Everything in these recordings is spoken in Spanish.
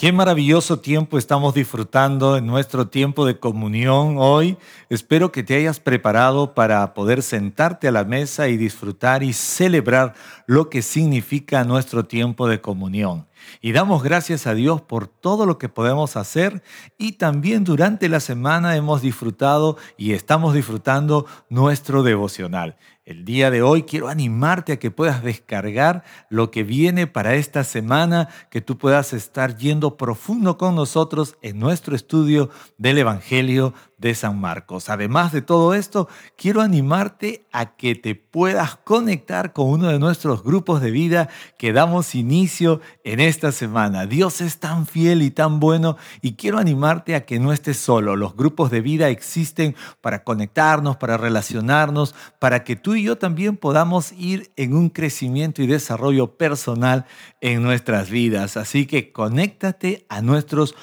Qué maravilloso tiempo estamos disfrutando en nuestro tiempo de comunión hoy. Espero que te hayas preparado para poder sentarte a la mesa y disfrutar y celebrar lo que significa nuestro tiempo de comunión. Y damos gracias a Dios por todo lo que podemos hacer y también durante la semana hemos disfrutado y estamos disfrutando nuestro devocional. El día de hoy quiero animarte a que puedas descargar lo que viene para esta semana, que tú puedas estar yendo profundo con nosotros en nuestro estudio del Evangelio de San Marcos. Además de todo esto, quiero animarte a que te puedas conectar con uno de nuestros grupos de vida que damos inicio en esta semana. Dios es tan fiel y tan bueno y quiero animarte a que no estés solo. Los grupos de vida existen para conectarnos, para relacionarnos, para que tú y yo también podamos ir en un crecimiento y desarrollo personal en nuestras vidas. Así que conéctate a nuestros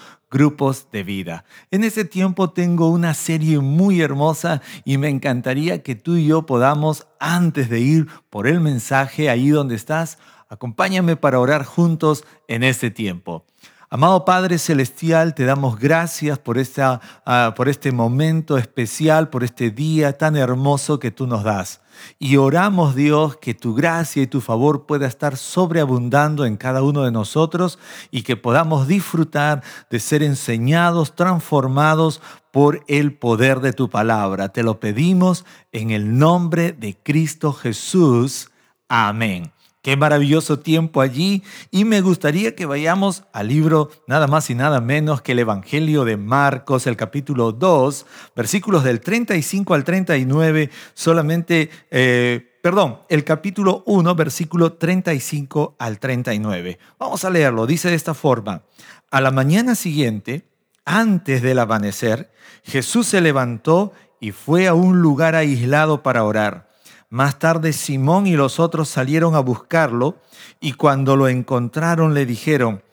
de vida. En ese tiempo tengo una serie muy hermosa y me encantaría que tú y yo podamos, antes de ir por el mensaje ahí donde estás, acompáñame para orar juntos en este tiempo. Amado Padre Celestial, te damos gracias por, esta, ah, por este momento especial, por este día tan hermoso que tú nos das. Y oramos, Dios, que tu gracia y tu favor pueda estar sobreabundando en cada uno de nosotros y que podamos disfrutar de ser enseñados, transformados por el poder de tu palabra. Te lo pedimos en el nombre de Cristo Jesús. Amén. Qué maravilloso tiempo allí. Y me gustaría que vayamos al libro nada más y nada menos que el Evangelio de Marcos, el capítulo 2, versículos del 35 al 39, solamente, eh, perdón, el capítulo 1, versículo 35 al 39. Vamos a leerlo. Dice de esta forma, a la mañana siguiente, antes del amanecer, Jesús se levantó y fue a un lugar aislado para orar. Más tarde Simón y los otros salieron a buscarlo y cuando lo encontraron le dijeron,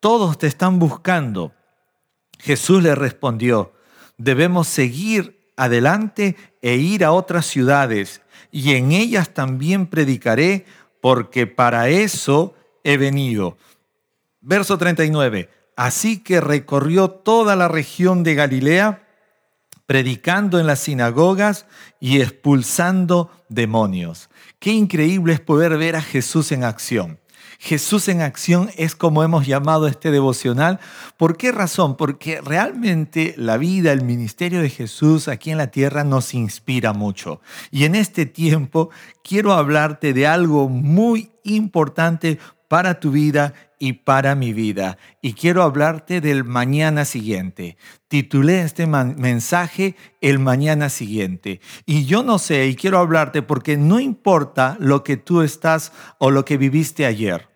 todos te están buscando. Jesús le respondió, debemos seguir adelante e ir a otras ciudades y en ellas también predicaré porque para eso he venido. Verso 39. Así que recorrió toda la región de Galilea predicando en las sinagogas y expulsando demonios. Qué increíble es poder ver a Jesús en acción. Jesús en acción es como hemos llamado este devocional. ¿Por qué razón? Porque realmente la vida, el ministerio de Jesús aquí en la tierra nos inspira mucho. Y en este tiempo quiero hablarte de algo muy importante para tu vida y para mi vida. Y quiero hablarte del mañana siguiente. Titulé este mensaje El mañana siguiente. Y yo no sé, y quiero hablarte porque no importa lo que tú estás o lo que viviste ayer.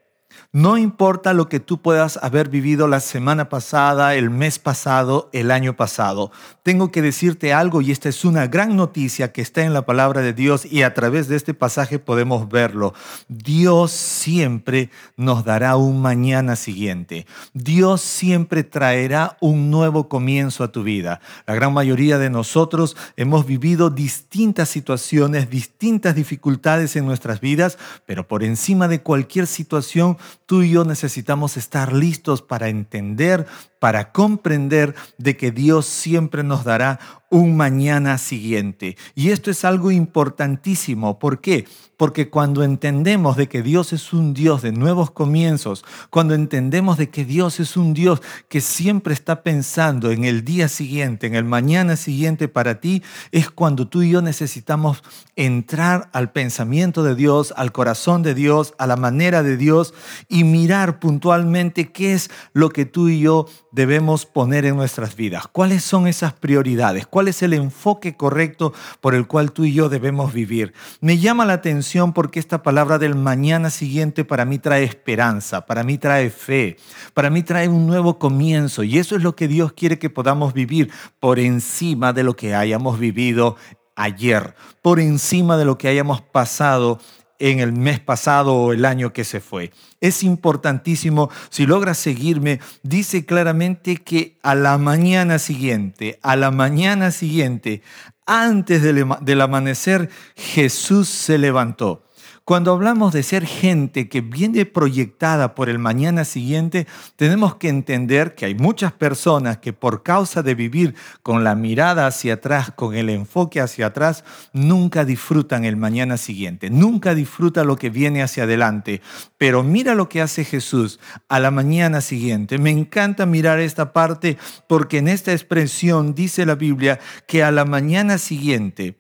No importa lo que tú puedas haber vivido la semana pasada, el mes pasado, el año pasado. Tengo que decirte algo y esta es una gran noticia que está en la palabra de Dios y a través de este pasaje podemos verlo. Dios siempre nos dará un mañana siguiente. Dios siempre traerá un nuevo comienzo a tu vida. La gran mayoría de nosotros hemos vivido distintas situaciones, distintas dificultades en nuestras vidas, pero por encima de cualquier situación, tú y yo necesitamos estar listos para entender, para comprender de que Dios siempre nos dará un mañana siguiente. Y esto es algo importantísimo. ¿Por qué? Porque cuando entendemos de que Dios es un Dios de nuevos comienzos, cuando entendemos de que Dios es un Dios que siempre está pensando en el día siguiente, en el mañana siguiente para ti, es cuando tú y yo necesitamos entrar al pensamiento de Dios, al corazón de Dios, a la manera de Dios y mirar puntualmente qué es lo que tú y yo debemos poner en nuestras vidas. ¿Cuáles son esas prioridades? ¿Cuál es el enfoque correcto por el cual tú y yo debemos vivir? Me llama la atención porque esta palabra del mañana siguiente para mí trae esperanza, para mí trae fe, para mí trae un nuevo comienzo y eso es lo que Dios quiere que podamos vivir por encima de lo que hayamos vivido ayer, por encima de lo que hayamos pasado en el mes pasado o el año que se fue. Es importantísimo, si logras seguirme, dice claramente que a la mañana siguiente, a la mañana siguiente, antes del, amanecer, Jesús se levantó. Cuando hablamos de ser gente que viene proyectada por el mañana siguiente, tenemos que entender que hay muchas personas que por causa de vivir con la mirada hacia atrás, con el enfoque hacia atrás, nunca disfrutan el mañana siguiente, nunca disfrutan lo que viene hacia adelante. Pero mira lo que hace Jesús a la mañana siguiente. Me encanta mirar esta parte porque en esta expresión dice la Biblia que a la mañana siguiente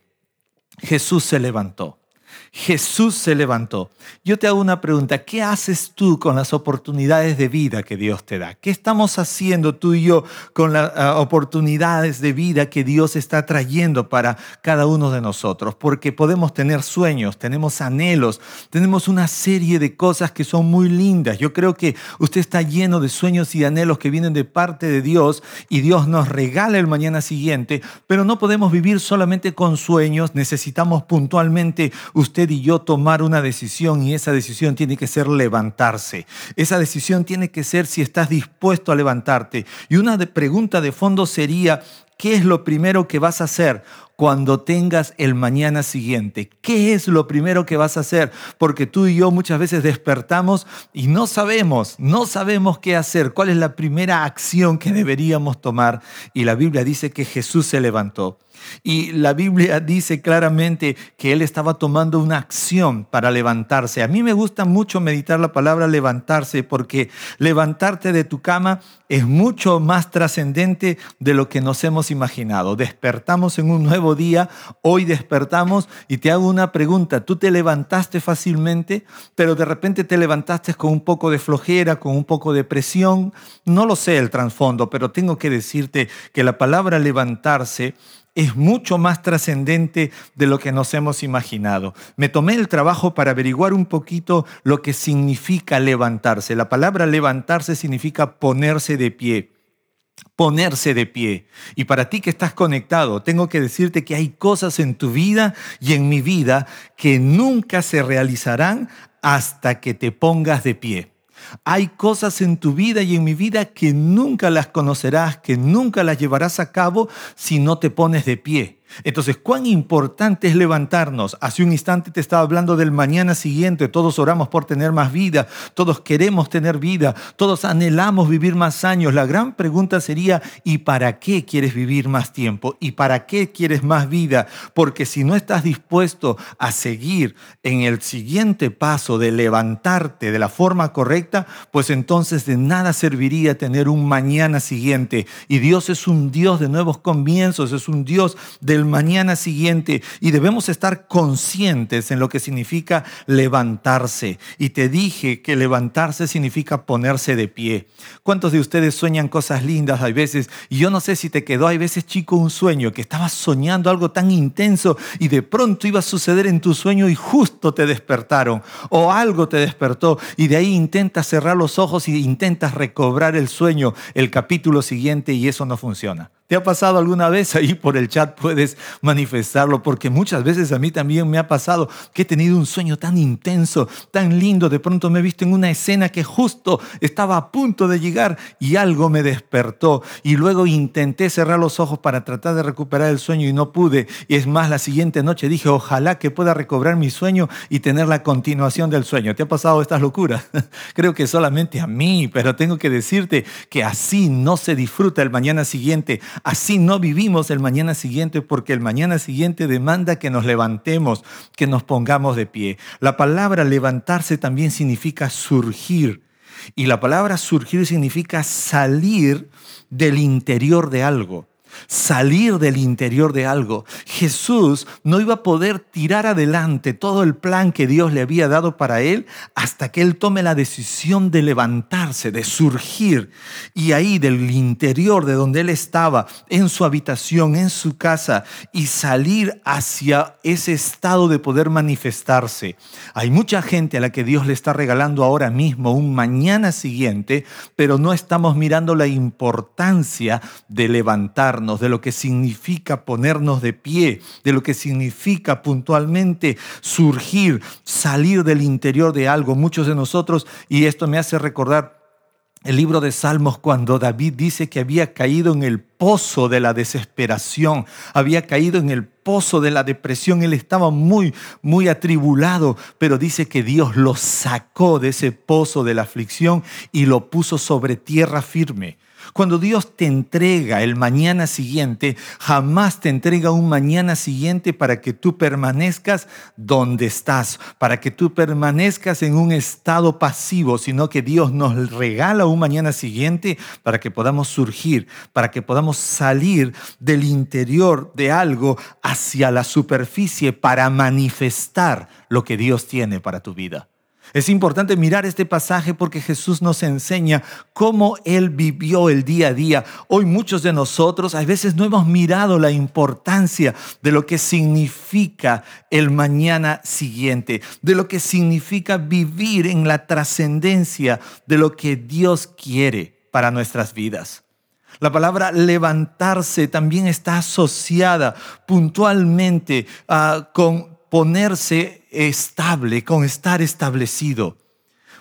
Jesús se levantó. Jesús se levantó. Yo te hago una pregunta, ¿qué haces tú con las oportunidades de vida que Dios te da? ¿Qué estamos haciendo tú y yo con las ah, oportunidades de vida que Dios está trayendo para cada uno de nosotros? Porque podemos tener sueños, tenemos anhelos, tenemos una serie de cosas que son muy lindas. Yo creo que usted está lleno de sueños y anhelos que vienen de parte de Dios y Dios nos regala el mañana siguiente, pero no podemos vivir solamente con sueños, necesitamos puntualmente usted y yo tomar una decisión y esa decisión tiene que ser levantarse. Esa decisión tiene que ser si estás dispuesto a levantarte. Y una pregunta de fondo sería, ¿qué es lo primero que vas a hacer? Cuando tengas el mañana siguiente. ¿Qué es lo primero que vas a hacer? Porque tú y yo muchas veces despertamos y no sabemos, no sabemos qué hacer, cuál es la primera acción que deberíamos tomar. Y la Biblia dice que Jesús se levantó. Y la Biblia dice claramente que él estaba tomando una acción para levantarse. A mí me gusta mucho meditar la palabra levantarse porque levantarte de tu cama es mucho más trascendente de lo que nos hemos imaginado. Despertamos en un nuevo día, hoy despertamos y te hago una pregunta. ¿Tú te levantaste fácilmente, pero de repente te levantaste con un poco de flojera, con un poco de presión? No lo sé el trasfondo, pero tengo que decirte que la palabra levantarse es mucho más trascendente de lo que nos hemos imaginado. Me tomé el trabajo para averiguar un poquito lo que significa levantarse. La palabra levantarse significa ponerse de pie ponerse de pie. Y para ti que estás conectado, tengo que decirte que hay cosas en tu vida y en mi vida que nunca se realizarán hasta que te pongas de pie. Hay cosas en tu vida y en mi vida que nunca las conocerás, que nunca las llevarás a cabo si no te pones de pie. Entonces, ¿cuán importante es levantarnos? Hace un instante te estaba hablando del mañana siguiente. Todos oramos por tener más vida, todos queremos tener vida, todos anhelamos vivir más años. La gran pregunta sería, ¿y para qué quieres vivir más tiempo? ¿Y para qué quieres más vida? Porque si no estás dispuesto a seguir en el siguiente paso de levantarte de la forma correcta, pues entonces de nada serviría tener un mañana siguiente. Y Dios es un Dios de nuevos comienzos, es un Dios del mañana siguiente y debemos estar conscientes en lo que significa levantarse. Y te dije que levantarse significa ponerse de pie. ¿Cuántos de ustedes sueñan cosas lindas hay veces? Y yo no sé si te quedó hay veces chico un sueño que estabas soñando algo tan intenso y de pronto iba a suceder en tu sueño y justo te despertaron o algo te despertó y de ahí intentas cerrar los ojos y intentas recobrar el sueño el capítulo siguiente y eso no funciona. ¿Te ha pasado alguna vez? Ahí por el chat puedes manifestarlo, porque muchas veces a mí también me ha pasado que he tenido un sueño tan intenso, tan lindo, de pronto me he visto en una escena que justo estaba a punto de llegar y algo me despertó y luego intenté cerrar los ojos para tratar de recuperar el sueño y no pude. Y es más, la siguiente noche dije, ojalá que pueda recobrar mi sueño y tener la continuación del sueño. ¿Te ha pasado estas locuras? Creo que solamente a mí, pero tengo que decirte que así no se disfruta el mañana siguiente Así no vivimos el mañana siguiente porque el mañana siguiente demanda que nos levantemos, que nos pongamos de pie. La palabra levantarse también significa surgir. Y la palabra surgir significa salir del interior de algo salir del interior de algo. Jesús no iba a poder tirar adelante todo el plan que Dios le había dado para él hasta que él tome la decisión de levantarse, de surgir. Y ahí del interior de donde él estaba, en su habitación, en su casa, y salir hacia ese estado de poder manifestarse. Hay mucha gente a la que Dios le está regalando ahora mismo un mañana siguiente, pero no estamos mirando la importancia de levantarnos de lo que significa ponernos de pie, de lo que significa puntualmente surgir, salir del interior de algo. Muchos de nosotros, y esto me hace recordar el libro de Salmos cuando David dice que había caído en el pozo de la desesperación, había caído en el pozo de la depresión, él estaba muy, muy atribulado, pero dice que Dios lo sacó de ese pozo de la aflicción y lo puso sobre tierra firme. Cuando Dios te entrega el mañana siguiente, jamás te entrega un mañana siguiente para que tú permanezcas donde estás, para que tú permanezcas en un estado pasivo, sino que Dios nos regala un mañana siguiente para que podamos surgir, para que podamos salir del interior de algo hacia la superficie para manifestar lo que Dios tiene para tu vida. Es importante mirar este pasaje porque Jesús nos enseña cómo Él vivió el día a día. Hoy muchos de nosotros a veces no hemos mirado la importancia de lo que significa el mañana siguiente, de lo que significa vivir en la trascendencia de lo que Dios quiere para nuestras vidas. La palabra levantarse también está asociada puntualmente ah, con ponerse estable, con estar establecido.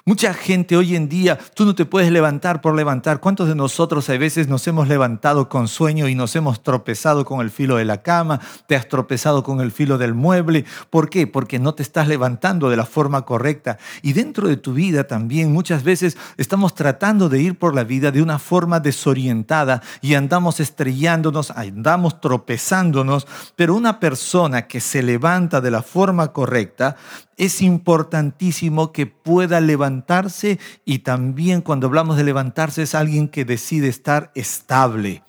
Mucha gente hoy en día, tú no te puedes levantar por levantar. ¿Cuántos de nosotros a veces nos hemos levantado con sueño y nos hemos tropezado con el filo de la cama? Te has tropezado con el filo del mueble. ¿Por qué? Porque no te estás levantando de la forma correcta. Y dentro de tu vida también muchas veces estamos tratando de ir por la vida de una forma desorientada y andamos estrellándonos, andamos tropezándonos. Pero una persona que se levanta de la forma correcta es importantísimo que pueda levantarse y también cuando hablamos de levantarse es alguien que decide estar estable.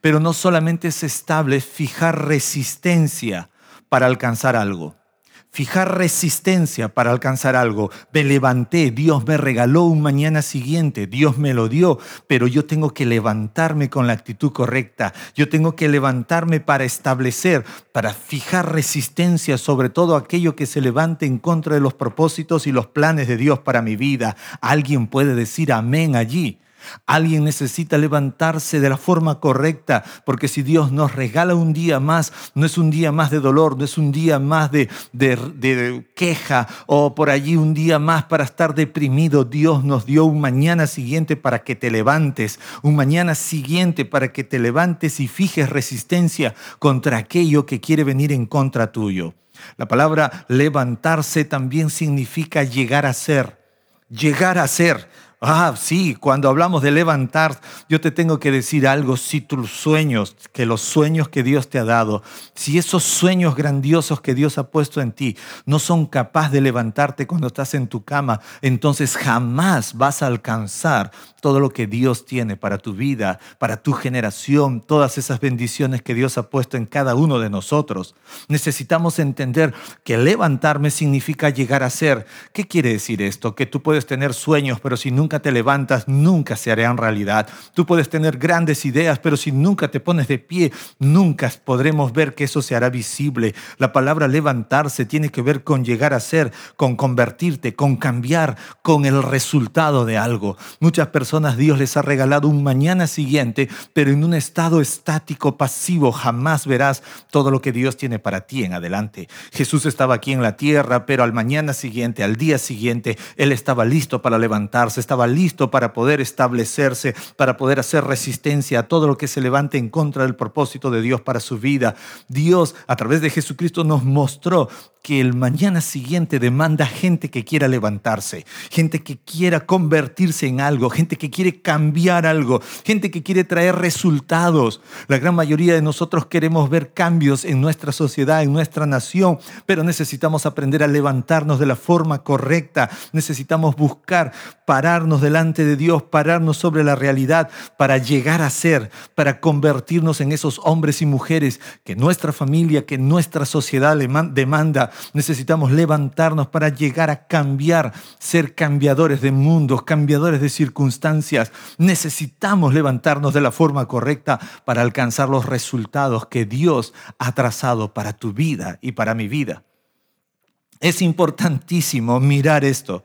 Pero no solamente es estable, es fijar resistencia para alcanzar algo fijar resistencia para alcanzar algo. Me levanté, Dios me regaló un mañana siguiente, Dios me lo dio, pero yo tengo que levantarme con la actitud correcta. Yo tengo que levantarme para establecer, para fijar resistencia sobre todo aquello que se levante en contra de los propósitos y los planes de Dios para mi vida. Alguien puede decir amén allí. Alguien necesita levantarse de la forma correcta, porque si Dios nos regala un día más, no es un día más de dolor, no es un día más de, queja o por allí un día más para estar deprimido. Dios nos dio un mañana siguiente para que te levantes, un mañana siguiente para que te levantes y fijes resistencia contra aquello que quiere venir en contra tuyo. La palabra levantarse también significa llegar a ser, llegar a ser. Ah, sí, cuando hablamos de levantar, yo te tengo que decir algo, si tus sueños, que los sueños que Dios te ha dado, si esos sueños grandiosos que Dios ha puesto en ti no son capaces de levantarte cuando estás en tu cama, entonces jamás vas a alcanzar todo lo que Dios tiene para tu vida, para tu generación, todas esas bendiciones que Dios ha puesto en cada uno de nosotros. Necesitamos entender que levantarme significa llegar a ser. ¿Qué quiere decir esto? Que tú puedes tener sueños, pero si nunca te levantas, nunca se harán realidad. Tú puedes tener grandes ideas, pero si nunca te pones de pie, nunca podremos ver que eso se hará visible. La palabra levantarse tiene que ver con llegar a ser, con convertirte, con cambiar, con el resultado de algo. Muchas personas Dios les ha regalado un mañana siguiente, pero en un estado estático, pasivo, jamás verás todo lo que Dios tiene para ti en adelante. Jesús estaba aquí en la tierra, pero al mañana siguiente, al día siguiente, Él estaba listo para levantarse, estaba listo para poder establecerse, para poder hacer resistencia a todo lo que se levante en contra del propósito de Dios para su vida. Dios, a través de Jesucristo, nos mostró que el mañana siguiente demanda gente que quiera levantarse, gente que quiera convertirse en algo, gente que quiere cambiar algo, gente que quiere traer resultados. La gran mayoría de nosotros queremos ver cambios en nuestra sociedad, en nuestra nación, pero necesitamos aprender a levantarnos de la forma correcta. Necesitamos buscar pararnos delante de Dios, pararnos sobre la realidad para llegar a ser, para convertirnos en esos hombres y mujeres que nuestra familia, que nuestra sociedad demanda. Necesitamos levantarnos para llegar a cambiar, ser cambiadores de mundos, cambiadores de circunstancias necesitamos levantarnos de la forma correcta para alcanzar los resultados que Dios ha trazado para tu vida y para mi vida. Es importantísimo mirar esto.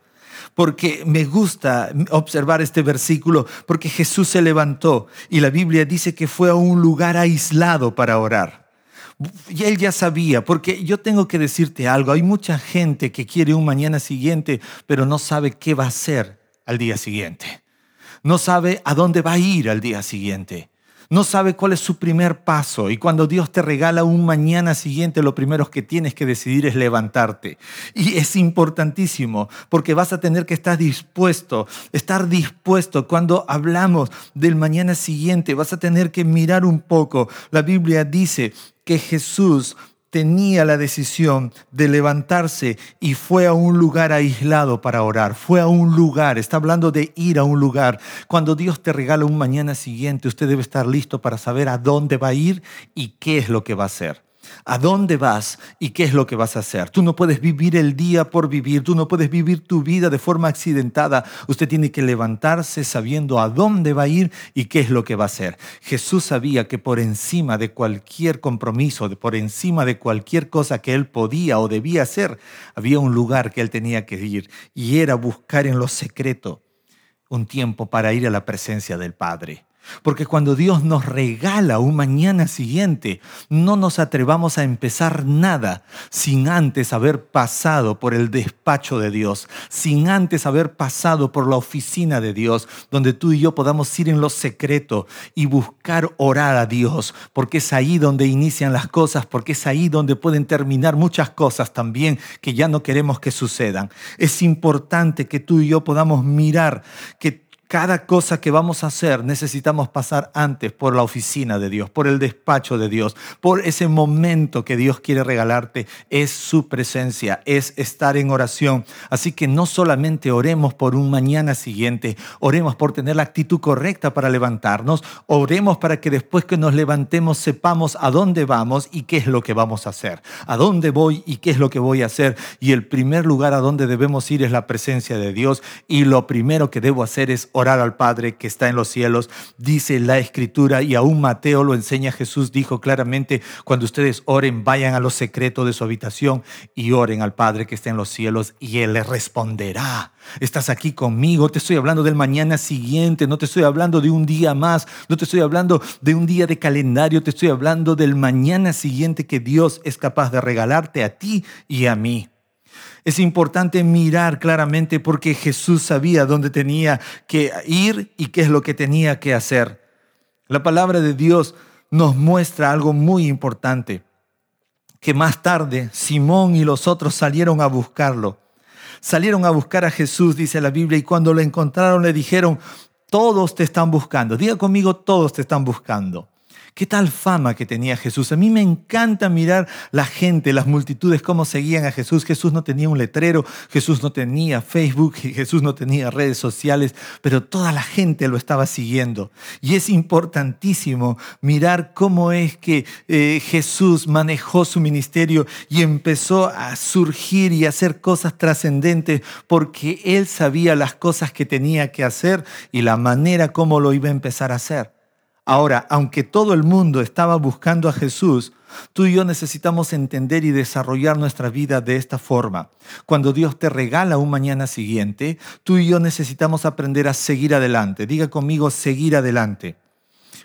porque me gusta observar este versículo, porque Jesús se levantó y la Biblia dice que fue a un lugar aislado para orar. Y él ya sabía, porque yo tengo que decirte algo, hay mucha gente que quiere un mañana siguiente, pero no sabe qué va a hacer al día siguiente. No sabe a dónde va a ir al día siguiente no sabe cuál es su primer paso y cuando Dios te regala un mañana siguiente, lo primero que tienes que decidir es levantarte. Y es importantísimo porque vas a tener que estar dispuesto, estar dispuesto cuando hablamos del mañana siguiente, vas a tener que mirar un poco. La Biblia dice que Jesús tenía la decisión de levantarse y fue a un lugar aislado para orar. Fue a un lugar, está hablando de ir a un lugar. Cuando Dios te regala un mañana siguiente, usted debe estar listo para saber a dónde va a ir y qué es lo que va a hacer a dónde vas y qué es lo que vas a hacer. Tú no puedes vivir el día por vivir, tú no puedes vivir tu vida de forma accidentada. Usted tiene que levantarse sabiendo a dónde va a ir y qué es lo que va a hacer. Jesús sabía que por encima de cualquier compromiso, por encima de cualquier cosa que él podía o debía hacer, había un lugar que él tenía que ir y era buscar en lo secreto un tiempo para ir a la presencia del Padre. Porque cuando Dios nos regala un mañana siguiente, no nos atrevamos a empezar nada sin antes haber pasado por el despacho de Dios, sin antes haber pasado por la oficina de Dios, donde tú y yo podamos ir en lo secreto y buscar orar a Dios, porque es ahí donde inician las cosas, porque es ahí donde pueden terminar muchas cosas también que ya no queremos que sucedan. Es importante que tú y yo podamos mirar que cada cosa que vamos a hacer necesitamos pasar antes por la oficina de Dios, por el despacho de Dios, por ese momento que Dios quiere regalarte. Es su presencia, es estar en oración. Así que no solamente oremos por un mañana siguiente, oremos por tener la actitud correcta para levantarnos, oremos para que después que nos levantemos sepamos a dónde vamos y qué es lo que vamos a hacer, a dónde voy y qué es lo que voy a hacer. Y el primer lugar a donde debemos ir es la presencia de Dios y lo primero que debo hacer es orar orar al Padre que está en los cielos, dice la Escritura, y aún Mateo lo enseña, Jesús dijo claramente, cuando ustedes oren, vayan a los secretos de su habitación y oren al Padre que está en los cielos, y Él les responderá. Estás aquí conmigo, te estoy hablando del mañana siguiente, no te estoy hablando de un día más, no te estoy hablando de un día de calendario, te estoy hablando del mañana siguiente que Dios es capaz de regalarte a ti y a mí. Es importante mirar claramente porque Jesús sabía dónde tenía que ir y qué es lo que tenía que hacer. La palabra de Dios nos muestra algo muy importante, que más tarde Simón y los otros salieron a buscarlo. Salieron a buscar a Jesús, dice la Biblia, y cuando lo encontraron le dijeron, todos te están buscando. Diga conmigo, todos te están buscando. ¿Qué tal fama que tenía Jesús? A mí me encanta mirar la gente, las multitudes, cómo seguían a Jesús. Jesús no tenía un letrero, Jesús no tenía Facebook, Jesús no tenía redes sociales, pero toda la gente lo estaba siguiendo. Y es importantísimo mirar cómo es que eh, Jesús manejó su ministerio y empezó a surgir y a hacer cosas trascendentes porque él sabía las cosas que tenía que hacer y la manera como lo iba a empezar a hacer. Ahora, aunque todo el mundo estaba buscando a Jesús, tú y yo necesitamos entender y desarrollar nuestra vida de esta forma. Cuando Dios te regala un mañana siguiente, tú y yo necesitamos aprender a seguir adelante. Diga conmigo, seguir adelante.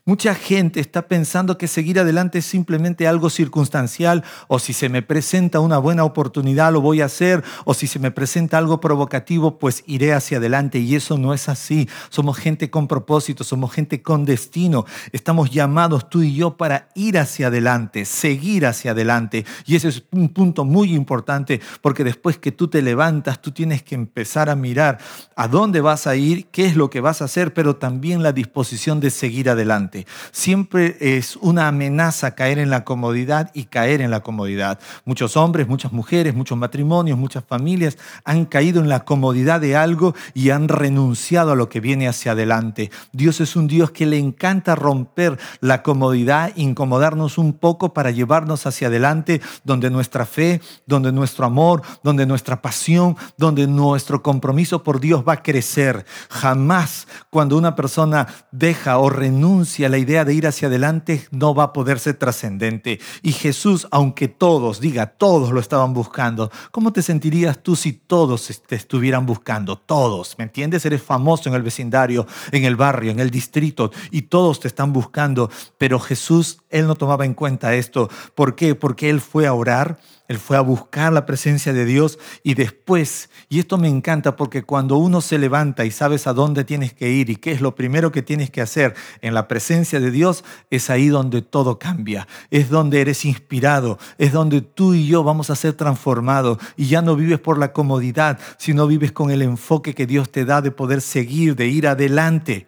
Mucha gente está pensando que seguir adelante es simplemente algo circunstancial o si se me presenta una buena oportunidad lo voy a hacer o si se me presenta algo provocativo pues iré hacia adelante y eso no es así. Somos gente con propósito, somos gente con destino. Estamos llamados tú y yo para ir hacia adelante, seguir hacia adelante y ese es un punto muy importante porque después que tú te levantas tú tienes que empezar a mirar a dónde vas a ir, qué es lo que vas a hacer, pero también la disposición de seguir adelante. Siempre es una amenaza caer en la comodidad y caer en la comodidad. Muchos hombres, muchas mujeres, muchos matrimonios, muchas familias han caído en la comodidad de algo y han renunciado a lo que viene hacia adelante. Dios es un Dios que le encanta romper la comodidad, incomodarnos un poco para llevarnos hacia adelante, donde nuestra fe, donde nuestro amor, donde nuestra pasión, donde nuestro compromiso por Dios va a crecer. Jamás cuando una persona deja o renuncia la idea de ir hacia adelante no va a poder ser trascendente. Y Jesús, aunque todos, diga, todos lo estaban buscando, ¿cómo te sentirías tú si todos te estuvieran buscando? Todos, ¿me entiendes? Eres famoso en el vecindario, en el barrio, en el distrito, y todos te están buscando. Pero Jesús, Él no tomaba en cuenta esto. ¿Por qué? Porque Él fue a orar él fue a buscar la presencia de Dios y después, y esto me encanta porque cuando uno se levanta y sabes a dónde tienes que ir y qué es lo primero que tienes que hacer en la presencia de Dios, es ahí donde todo cambia, es donde eres inspirado, es donde tú y yo vamos a ser transformados y ya no vives por la comodidad, sino vives con el enfoque que Dios te da de poder seguir, de ir adelante.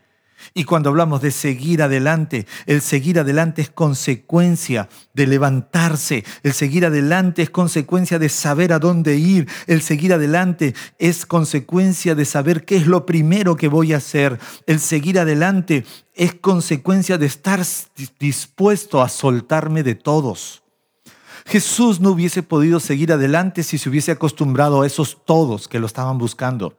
Y cuando hablamos de seguir adelante, el seguir adelante es consecuencia de levantarse, el seguir adelante es consecuencia de saber a dónde ir, el seguir adelante es consecuencia de saber qué es lo primero que voy a hacer, el seguir adelante es consecuencia de estar dispuesto a soltarme de todos. Jesús no hubiese podido seguir adelante si se hubiese acostumbrado a esos todos que lo estaban buscando,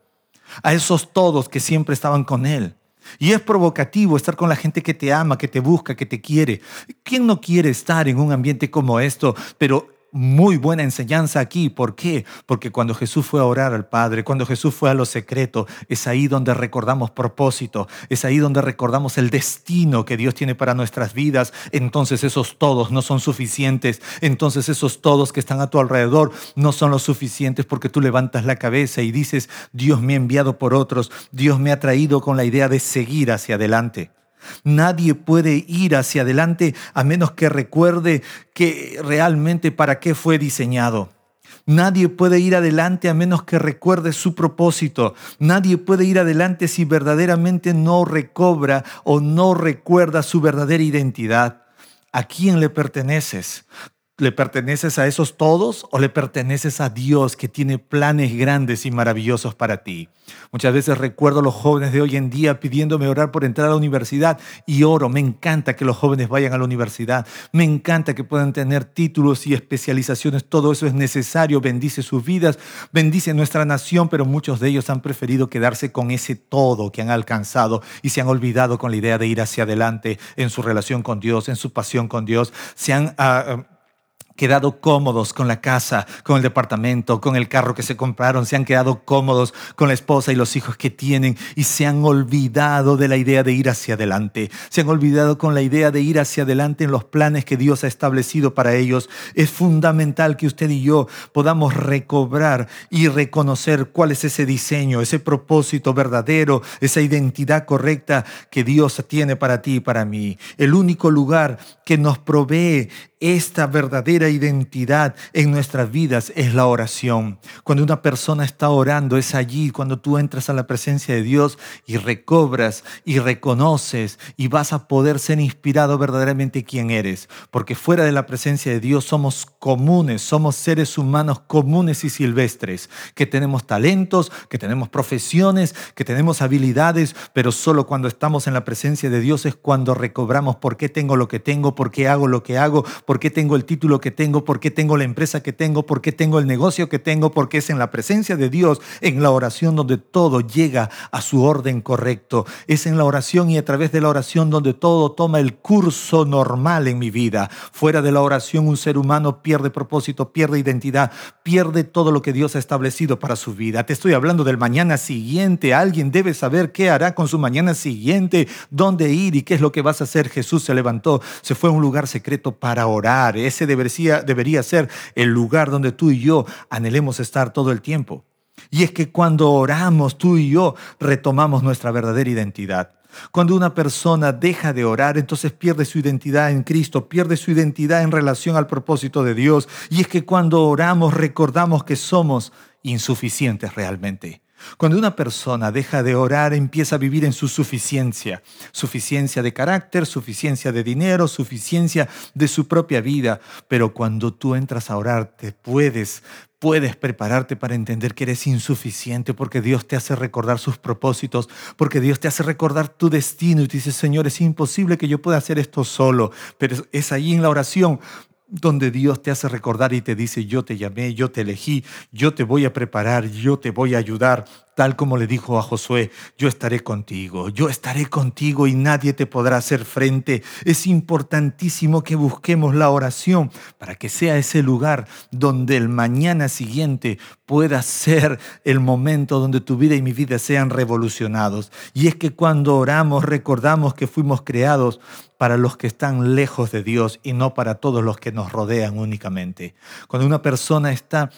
a esos todos que siempre estaban con él. Y es provocativo estar con la gente que te ama, que te busca, que te quiere. ¿Quién no quiere estar en un ambiente como esto? Pero muy buena enseñanza aquí. ¿Por qué? Porque cuando Jesús fue a orar al Padre, cuando Jesús fue a lo secreto, es ahí donde recordamos propósito, es ahí donde recordamos el destino que Dios tiene para nuestras vidas. Entonces esos todos no son suficientes. Entonces esos todos que están a tu alrededor no son los suficientes porque tú levantas la cabeza y dices, Dios me ha enviado por otros, Dios me ha traído con la idea de seguir hacia adelante. Nadie puede ir hacia adelante a menos que recuerde que realmente para qué fue diseñado. Nadie puede ir adelante a menos que recuerde su propósito. Nadie puede ir adelante si verdaderamente no recobra o no recuerda su verdadera identidad. ¿A quién le perteneces? ¿Le perteneces a esos todos o le perteneces a Dios que tiene planes grandes y maravillosos para ti? Muchas veces recuerdo a los jóvenes de hoy en día pidiéndome orar por entrar a la universidad y oro. Me encanta que los jóvenes vayan a la universidad. Me encanta que puedan tener títulos y especializaciones. Todo eso es necesario. Bendice sus vidas, bendice nuestra nación, pero muchos de ellos han preferido quedarse con ese todo que han alcanzado y se han olvidado con la idea de ir hacia adelante en su relación con Dios, en su pasión con Dios. Se han... Ah, quedado cómodos con la casa, con el departamento, con el carro que se compraron, se han quedado cómodos con la esposa y los hijos que tienen y se han olvidado de la idea de ir hacia adelante. Se han olvidado con la idea de ir hacia adelante en los planes que Dios ha establecido para ellos. Es fundamental que usted y yo podamos recobrar y reconocer cuál es ese diseño, ese propósito verdadero, esa identidad correcta que Dios tiene para ti y para mí. El único lugar que nos provee esta verdadera identidad en nuestras vidas es la oración. Cuando una persona está orando, es allí cuando tú entras a la presencia de Dios y recobras y reconoces y vas a poder ser inspirado verdaderamente quién eres. Porque fuera de la presencia de Dios somos comunes, somos seres humanos comunes y silvestres, que tenemos talentos, que tenemos profesiones, que tenemos habilidades, pero solo cuando estamos en la presencia de Dios es cuando recobramos por qué tengo lo que tengo, por qué hago lo que hago, qué tengo el título que tengo, por qué tengo la empresa que tengo, por qué tengo el negocio que tengo, porque es en la presencia de Dios, en la oración donde todo llega a su orden correcto. Es en la oración y a través de la oración donde todo toma el curso normal en mi vida. Fuera de la oración un ser humano pierde propósito, pierde identidad, pierde todo lo que Dios ha establecido para su vida. Te estoy hablando del mañana siguiente. Alguien debe saber qué hará con su mañana siguiente, dónde ir y qué es lo que vas a hacer. Jesús se levantó, se fue a un lugar secreto para orar ese debería, debería ser el lugar donde tú y yo anhelemos estar todo el tiempo. Y es que cuando oramos, tú y yo retomamos nuestra verdadera identidad. Cuando una persona deja de orar, entonces pierde su identidad en Cristo, pierde su identidad en relación al propósito de Dios. Y es que cuando oramos recordamos que somos insuficientes realmente. Cuando una persona deja de orar, empieza a vivir en su suficiencia, suficiencia de carácter, suficiencia de dinero, suficiencia de su propia vida. Pero cuando tú entras a orar, te puedes, puedes prepararte para entender que eres insuficiente porque Dios te hace recordar sus propósitos, porque Dios te hace recordar tu destino y te dice, Señor, es imposible que yo pueda hacer esto solo, pero es ahí en la oración donde Dios te hace recordar y te dice, yo te llamé, yo te elegí, yo te voy a preparar, yo te voy a ayudar, tal como le dijo a Josué, yo estaré contigo, yo estaré contigo y nadie te podrá hacer frente. Es importantísimo que busquemos la oración para que sea ese lugar donde el mañana siguiente pueda ser el momento donde tu vida y mi vida sean revolucionados. Y es que cuando oramos recordamos que fuimos creados para los que están lejos de Dios y no para todos los que nos rodean únicamente. Cuando una persona está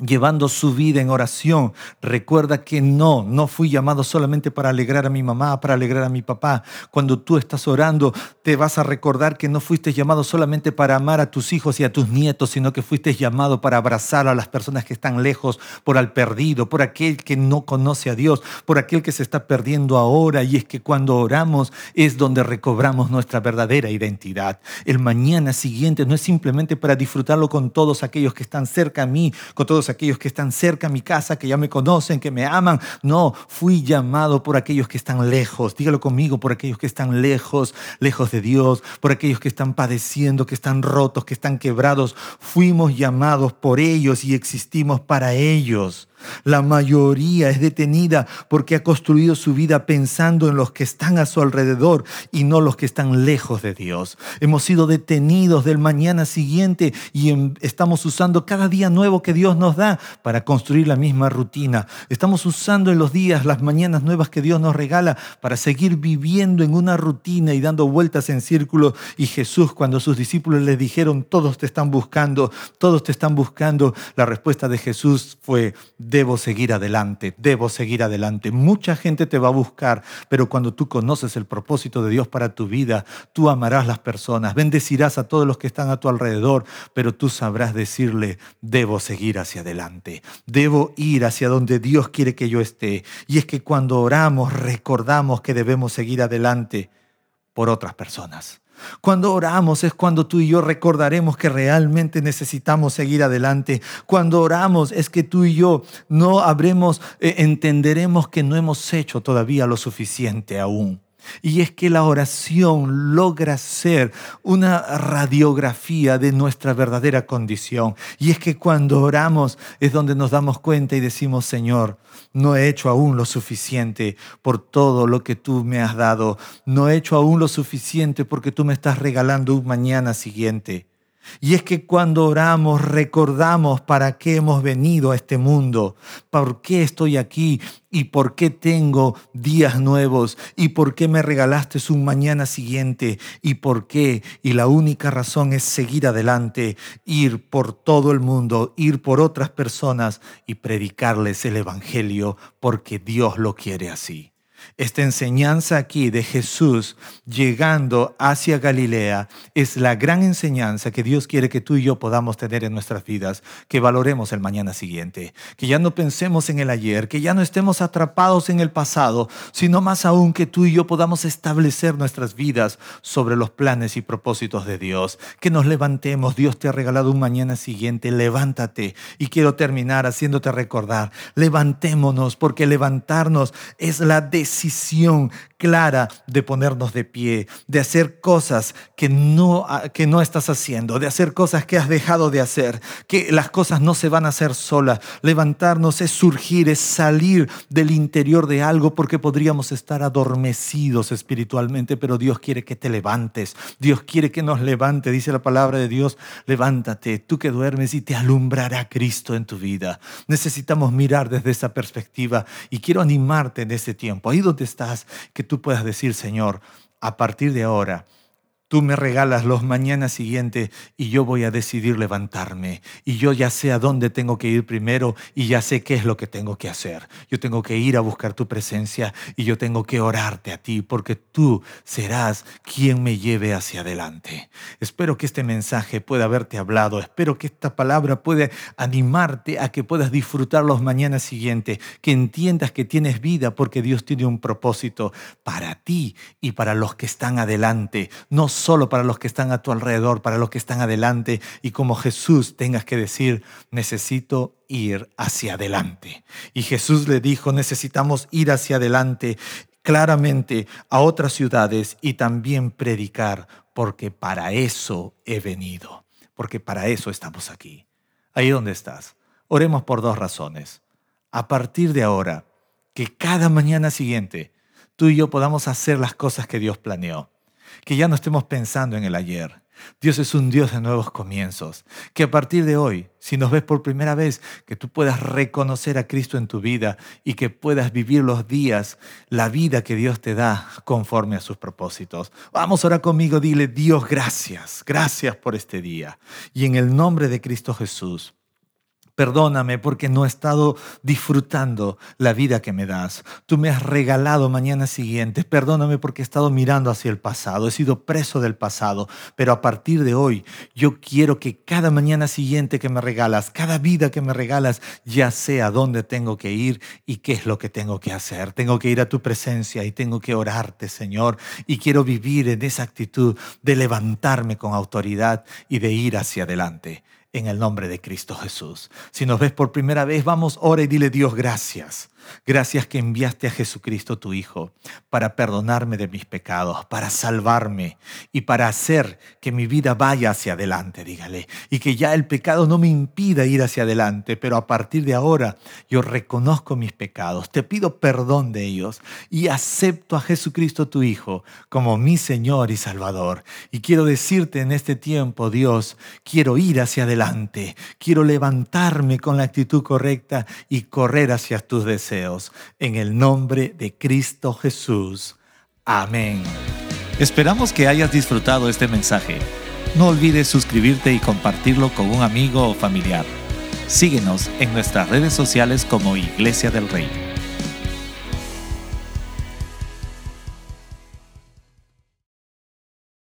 llevando su vida en oración, recuerda que no, no fui llamado solamente para alegrar a mi mamá, para alegrar a mi papá. Cuando tú estás orando, te vas a recordar que no fuiste llamado solamente para amar a tus hijos y a tus nietos, sino que fuiste llamado para abrazar a las personas que están lejos, por al perdido, por aquel que no conoce a Dios, por aquel que se está perdiendo ahora. Y es que cuando oramos es donde recobramos nuestra verdadera identidad. El mañana siguiente no es simplemente para disfrutarlo con todos aquellos que están cerca a mí, con todos aquellos que están cerca a mi casa, que ya me conocen, que me aman. No, fui llamado por aquellos que están lejos. Dígalo conmigo, por aquellos que están lejos, lejos de Dios, por aquellos que están padeciendo, que están rotos, que están quebrados. Fuimos llamados por ellos y existimos para ellos. La mayoría es detenida porque ha construido su vida pensando en los que están a su alrededor y no los que están lejos de Dios. Hemos sido detenidos del mañana siguiente y em, estamos usando cada día nuevo que Dios nos da para construir la misma rutina. Estamos usando en los días, las mañanas nuevas que Dios nos regala para seguir viviendo en una rutina y dando vueltas en círculo. Y Jesús, cuando sus discípulos le dijeron, todos te están buscando, todos te están buscando, la respuesta de Jesús fue, debo seguir adelante, debo seguir adelante. Mucha gente te va a buscar, pero cuando tú conoces el propósito de Dios para tu vida, tú amarás las personas, bendecirás a todos los que están a tu alrededor, pero tú sabrás decirle, debo seguir hacia adelante, debo ir hacia donde Dios quiere que yo esté. Y es que cuando oramos recordamos que debemos seguir adelante por otras personas. Cuando oramos es cuando tú y yo recordaremos que realmente necesitamos seguir adelante. Cuando oramos es que tú y yo no habremos, eh, entenderemos que no hemos hecho todavía lo suficiente aún. Y es que la oración logra ser una radiografía de nuestra verdadera condición. Y es que cuando oramos es donde nos damos cuenta y decimos, Señor, no he hecho aún lo suficiente por todo lo que tú me has dado. No he hecho aún lo suficiente porque tú me estás regalando un mañana siguiente. Y es que cuando oramos recordamos para qué hemos venido a este mundo, por qué estoy aquí y por qué tengo días nuevos y por qué me regalaste un mañana siguiente y por qué. Y la única razón es seguir adelante, ir por todo el mundo, ir por otras personas y predicarles el Evangelio porque Dios lo quiere así. Esta enseñanza aquí de Jesús llegando hacia Galilea es la gran enseñanza que Dios quiere que tú y yo podamos tener en nuestras vidas, que valoremos el mañana siguiente, que ya no pensemos en el ayer, que ya no estemos atrapados en el pasado, sino más aún que tú y yo podamos establecer nuestras vidas sobre los planes y propósitos de Dios, que nos levantemos, Dios te ha regalado un mañana siguiente, levántate. Y quiero terminar haciéndote recordar, levantémonos porque levantarnos es la decisión decisión clara de ponernos de pie, de hacer cosas que no, que no estás haciendo, de hacer cosas que has dejado de hacer, que las cosas no se van a hacer solas. Levantarnos es surgir, es salir del interior de algo porque podríamos estar adormecidos espiritualmente, pero Dios quiere que te levantes. Dios quiere que nos levante, dice la palabra de Dios, levántate, tú que duermes y te alumbrará Cristo en tu vida. Necesitamos mirar desde esa perspectiva y quiero animarte en este tiempo, ahí donde estás, que tú puedas decir, Señor, a partir de ahora, Tú me regalas los mañanas siguientes y yo voy a decidir levantarme. Y yo ya sé a dónde tengo que ir primero y ya sé qué es lo que tengo que hacer. Yo tengo que ir a buscar tu presencia y yo tengo que orarte a ti porque tú serás quien me lleve hacia adelante. Espero que este mensaje pueda haberte hablado. Espero que esta palabra pueda animarte a que puedas disfrutar los mañanas siguientes. Que entiendas que tienes vida porque Dios tiene un propósito para ti y para los que están adelante. No solo para los que están a tu alrededor, para los que están adelante, y como Jesús tengas que decir, necesito ir hacia adelante. Y Jesús le dijo, necesitamos ir hacia adelante claramente a otras ciudades y también predicar, porque para eso he venido, porque para eso estamos aquí. Ahí donde estás. Oremos por dos razones. A partir de ahora, que cada mañana siguiente tú y yo podamos hacer las cosas que Dios planeó. Que ya no estemos pensando en el ayer, Dios es un Dios de nuevos comienzos. Que a partir de hoy, si nos ves por primera vez, que tú puedas reconocer a Cristo en tu vida y que puedas vivir los días, la vida que Dios te da conforme a sus propósitos. Vamos ahora conmigo, dile Dios, gracias, gracias por este día. Y en el nombre de Cristo Jesús, Perdóname porque no he estado disfrutando la vida que me das. Tú me has regalado mañana siguiente. Perdóname porque he estado mirando hacia el pasado. He sido preso del pasado. Pero a partir de hoy, yo quiero que cada mañana siguiente que me regalas, cada vida que me regalas, ya sea dónde tengo que ir y qué es lo que tengo que hacer. Tengo que ir a tu presencia y tengo que orarte, Señor. Y quiero vivir en esa actitud de levantarme con autoridad y de ir hacia adelante en el nombre de Cristo Jesús. Si nos ves por primera vez, vamos, ora y dile Dios gracias. Gracias que enviaste a Jesucristo tu Hijo para perdonarme de mis pecados, para salvarme y para hacer que mi vida vaya hacia adelante, dígale. Y que ya el pecado no me impida ir hacia adelante, pero a partir de ahora yo reconozco mis pecados, te pido perdón de ellos y acepto a Jesucristo tu Hijo como mi Señor y Salvador. Y quiero decirte en este tiempo, Dios, quiero ir hacia adelante, quiero levantarme con la actitud correcta y correr hacia tus en el nombre de Cristo Jesús. Amén. Esperamos que hayas disfrutado este mensaje. No olvides suscribirte y compartirlo con un amigo o familiar. Síguenos en nuestras redes sociales como Iglesia del Rey.